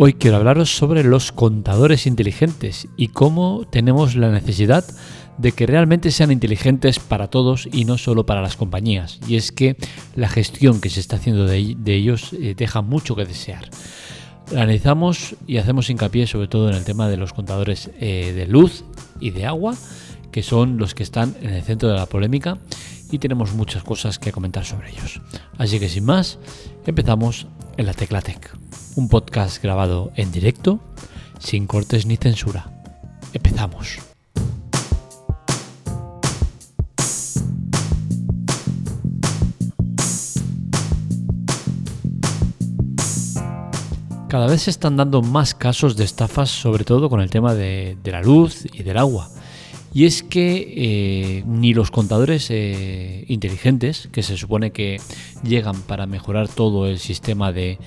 Hoy quiero hablaros sobre los contadores inteligentes y cómo tenemos la necesidad de que realmente sean inteligentes para todos y no solo para las compañías. Y es que la gestión que se está haciendo de, ellos eh, deja mucho que desear. Analizamos y hacemos hincapié sobre todo en el tema de los contadores eh, de luz y de agua, que son los que están en el centro de la polémica y tenemos muchas cosas que comentar sobre ellos. Así que sin más, empezamos en la Tecla Tech un podcast grabado en directo, sin cortes ni censura. Empezamos. Cada vez se están dando más casos de estafas, sobre todo con el tema de, la luz y del agua. Y es que eh, ni los contadores eh, inteligentes, que se supone que llegan para mejorar todo el sistema de,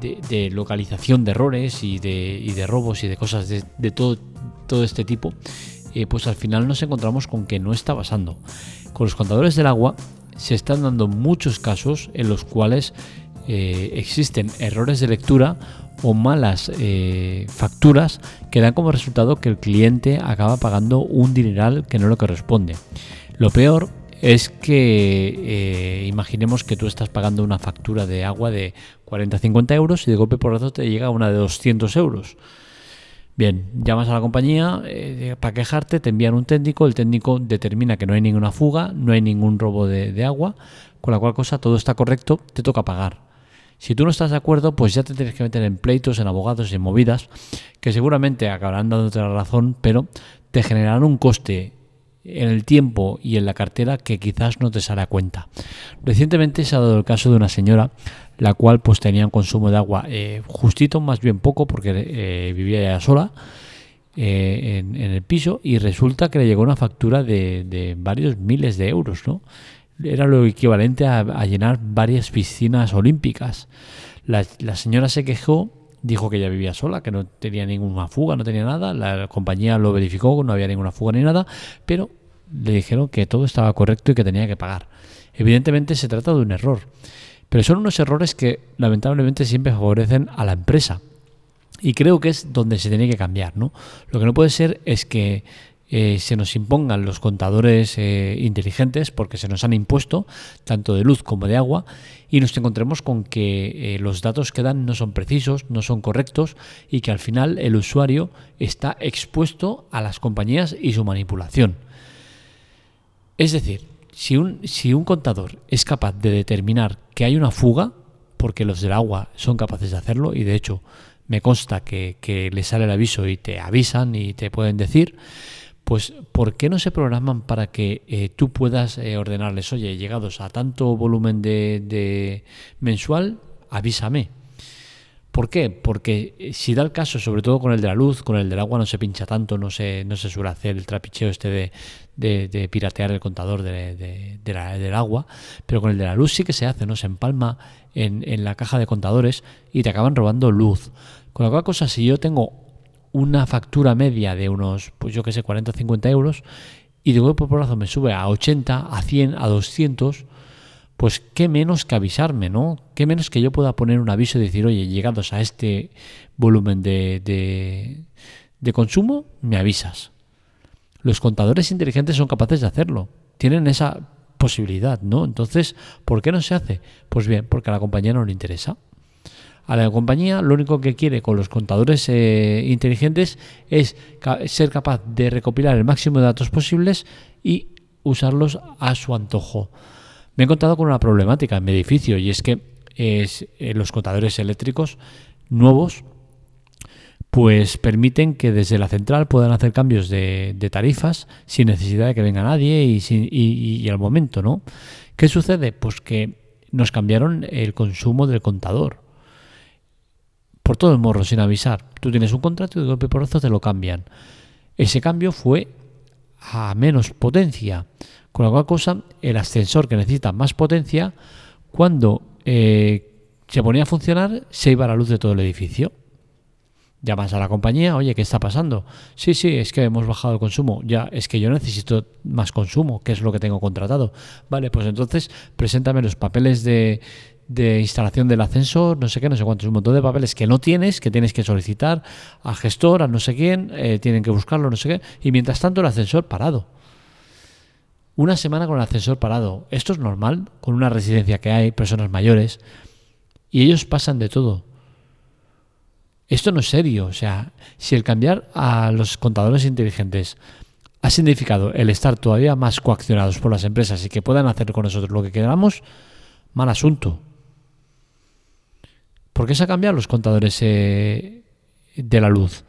de, localización de errores y de, robos y de cosas de, todo, todo este tipo, eh, pues al final nos encontramos con que no está pasando. Con los contadores del agua se están dando muchos casos en los cuales eh, existen errores de lectura o malas eh, facturas que dan como resultado que el cliente acaba pagando un dineral que no le corresponde. Lo peor es que eh, imaginemos que tú estás pagando una factura de agua de 40-50 euros y de golpe por razón te llega una de 200 euros. Bien, llamas a la compañía eh, para quejarte, te envían un técnico, el técnico determina que no hay ninguna fuga, no hay ningún robo de, agua, con la cual cosa todo está correcto, te toca pagar. Si tú no estás de acuerdo, pues ya te tienes que meter en pleitos, en abogados en movidas, que seguramente acabarán dándote la razón, pero te generarán un coste en el tiempo y en la cartera que quizás no te sale a cuenta. Recientemente se ha dado el caso de una señora la cual pues tenía un consumo de agua eh, justito, más bien poco, porque eh, vivía ya sola eh, en, el piso y resulta que le llegó una factura de, varios miles de euros, ¿no? Era lo equivalente a, llenar varias piscinas olímpicas. La, la señora se quejó dijo que ella vivía sola, que no tenía ninguna fuga, no tenía nada. La compañía lo verificó, no había ninguna fuga ni nada, pero le dijeron que todo estaba correcto y que tenía que pagar. Evidentemente se trata de un error, pero son unos errores que lamentablemente siempre favorecen a la empresa. Y creo que es donde se tiene que cambiar, ¿no? Lo que no puede ser es que eh, se nos impongan los contadores eh, inteligentes porque se nos han impuesto tanto de luz como de agua y nos encontremos con que eh, los datos que dan no son precisos, no son correctos y que al final el usuario está expuesto a las compañías y su manipulación. Es decir, si un, si un contador es capaz de determinar que hay una fuga, porque los del agua son capaces de hacerlo, y de hecho me consta que, que le sale el aviso y te avisan y te pueden decir, pues ¿por qué no se programan para que eh, tú puedas eh, ordenarles, oye, llegados a tanto volumen de, de mensual, avísame? ¿Por qué? Porque eh, si da el caso, sobre todo con el de la luz, con el del agua no se pincha tanto, no se, no se suele hacer el trapicheo este de, piratear el contador de, del agua, pero con el de la luz sí que se hace, ¿no? Se empalma en, en la caja de contadores y te acaban robando luz. Con la cual cosa, si yo tengo una factura media de unos, pues yo que sé, 40 o 50 euros, y de golpe por brazo me sube a 80, a 100, a 200, pues qué menos que avisarme, ¿no? Qué menos que yo pueda poner un aviso y decir, oye, llegados a este volumen de, de, de consumo, me avisas. Los contadores inteligentes son capaces de hacerlo, tienen esa posibilidad, ¿no? Entonces, ¿por qué no se hace? Pues bien, porque a la compañía no le interesa. A la compañía lo único que quiere con los contadores eh, inteligentes es ser capaz de recopilar el máximo de datos posibles y usarlos a su antojo. Me he encontrado con una problemática en mi edificio y es que eh, los contadores eléctricos nuevos pues permiten que desde la central puedan hacer cambios de, tarifas sin necesidad de que venga nadie y, y, al momento, ¿no? ¿Qué sucede? Pues que nos cambiaron el consumo del contador. Por todo el morro, sin avisar. Tú tienes un contrato y de golpe por otro te lo cambian. Ese cambio fue a menos potencia. Con la cual cosa, el ascensor que necesita más potencia, cuando eh, se ponía a funcionar, se iba a la luz de todo el edificio. Llamas a la compañía, oye, ¿qué está pasando? Sí, sí, es que hemos bajado el consumo. Ya, es que yo necesito más consumo, que es lo que tengo contratado. Vale, pues entonces preséntame los papeles de, de instalación del ascensor, no sé qué, no sé cuántos, un montón de papeles que no tienes, que tienes que solicitar al gestor, a no sé quién, eh, tienen que buscarlo, no sé qué, y mientras tanto el ascensor parado. Una semana con el ascensor parado. Esto es normal con una residencia que hay, personas mayores, y ellos pasan de todo. Esto no es serio, o sea, si el cambiar a los contadores inteligentes ha significado el estar todavía más coaccionados por las empresas y que puedan hacer con nosotros lo que queramos, mal asunto. ¿Por qué se han cambiado los contadores eh, de la luz?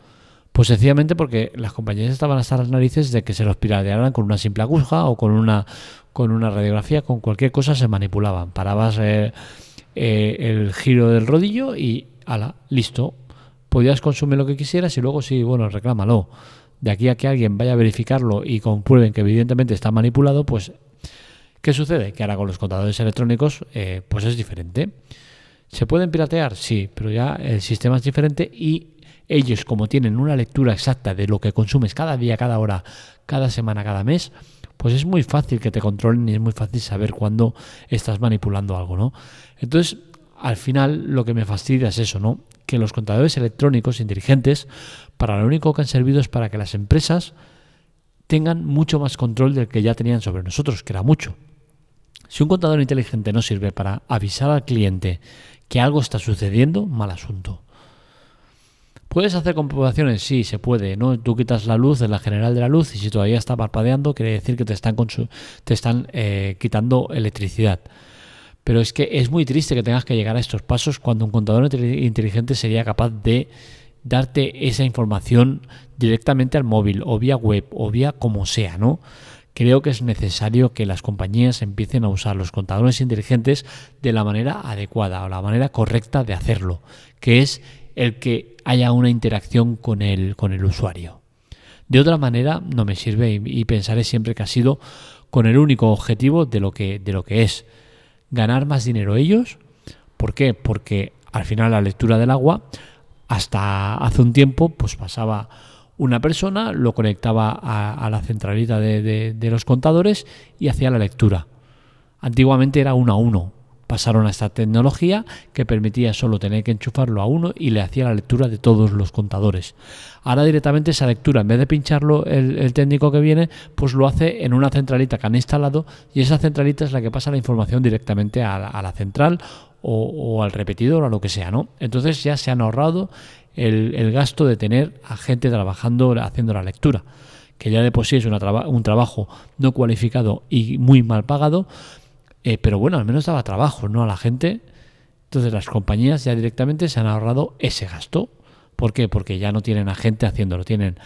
Pues sencillamente porque las compañías estaban hasta las narices de que se los piratearan con una simple aguja o con una, con una radiografía, con cualquier cosa se manipulaban. Parabas eh, eh, el giro del rodillo y ala, listo. Podías consumir lo que quisieras y luego sí, bueno, reclámalo de aquí a que alguien vaya a verificarlo y comprueben que evidentemente está manipulado, pues ¿qué sucede? Que ahora con los contadores electrónicos eh, pues es diferente. ¿Se pueden piratear? Sí, pero ya el sistema es diferente y ellos como tienen una lectura exacta de lo que consumes cada día, cada hora, cada semana, cada mes, pues es muy fácil que te controlen y es muy fácil saber cuándo estás manipulando algo, ¿no? Entonces, al final lo que me fastidia es eso, ¿no? Que los contadores electrónicos inteligentes para lo único que han servido es para que las empresas tengan mucho más control del que ya tenían sobre nosotros, que era mucho. Si un contador inteligente no sirve para avisar al cliente que algo está sucediendo, mal asunto. ¿Puedes hacer comprobaciones? Sí, se puede. ¿no? Tú quitas la luz de la general de la luz y si todavía está parpadeando, quiere decir que te están, te están eh, quitando electricidad. Pero es que es muy triste que tengas que llegar a estos pasos cuando un contador inteligente sería capaz de darte esa información directamente al móvil o vía web o vía como sea, ¿no? Creo que es necesario que las compañías empiecen a usar los contadores inteligentes de la manera adecuada o la manera correcta de hacerlo, que es el que haya una interacción con el, con el usuario. De otra manera no me sirve y, y pensaré siempre que ha sido con el único objetivo de lo que, de lo que es ganar más dinero ellos. ¿Por qué? Porque al final la lectura del agua hasta hace un tiempo, pues pasaba una persona, lo conectaba a, la centralita de, los contadores y hacía la lectura. Antiguamente era uno a uno. Pasaron a esta tecnología que permitía solo tener que enchufarlo a uno y le hacía la lectura de todos los contadores. Ahora directamente esa lectura, en vez de pincharlo el, técnico que viene, pues lo hace en una centralita que han instalado y esa centralita es la que pasa la información directamente a la central o, al repetidor o a lo que sea, ¿no? Entonces ya se han ahorrado el, gasto de tener a gente trabajando haciendo la lectura, que ya de por sí es un trabajo no cualificado y muy mal pagado, eh, pero bueno, al menos daba trabajo, ¿no? A la gente. Entonces las compañías ya directamente se han ahorrado ese gasto. ¿Por qué? Porque ya no tienen a gente haciéndolo, tienen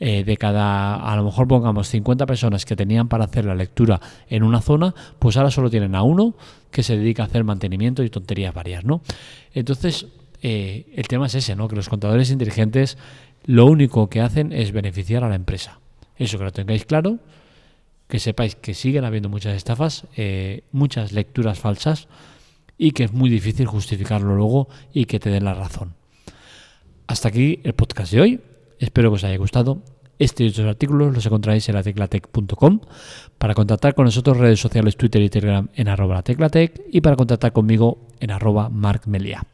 eh, de cada, a lo mejor pongamos 50 personas que tenían para hacer la lectura en una zona, pues ahora solo tienen a uno que se dedica a hacer mantenimiento y tonterías varias, ¿no? Entonces, eh, el tema es ese, ¿no? Que los contadores inteligentes lo único que hacen es beneficiar a la empresa. Eso que lo tengáis claro, que sepáis que siguen habiendo muchas estafas, eh, muchas lecturas falsas y que es muy difícil justificarlo luego y que te den la razón. Hasta aquí el podcast de hoy. Espero que os haya gustado. Este y otros artículos los encontraréis en la teclatec.com. Para contactar con nosotros, redes sociales, Twitter y Telegram en arroba teclatec y para contactar conmigo en arroba markmelia.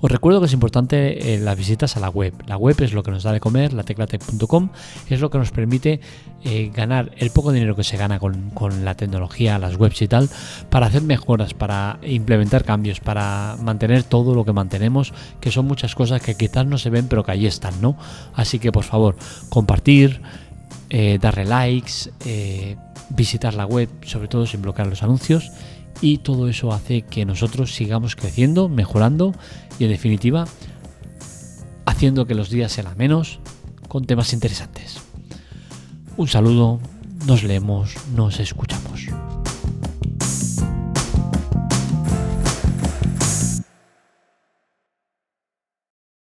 Os recuerdo que es importante eh, las visitas a la web. La web es lo que nos da de comer, la teclatec.com es lo que nos permite eh, ganar el poco dinero que se gana con, la tecnología, las webs y tal, para hacer mejoras, para implementar cambios, para mantener todo lo que mantenemos, que son muchas cosas que quizás no se ven, pero que ahí están, ¿no? Así que por favor, compartir, eh, darle likes, visitar la web, sobre todo sin bloquear los anuncios y todo eso hace que nosotros sigamos creciendo, mejorando y en definitiva haciendo que los días sean menos con temas interesantes. Un saludo, nos leemos, nos escuchamos.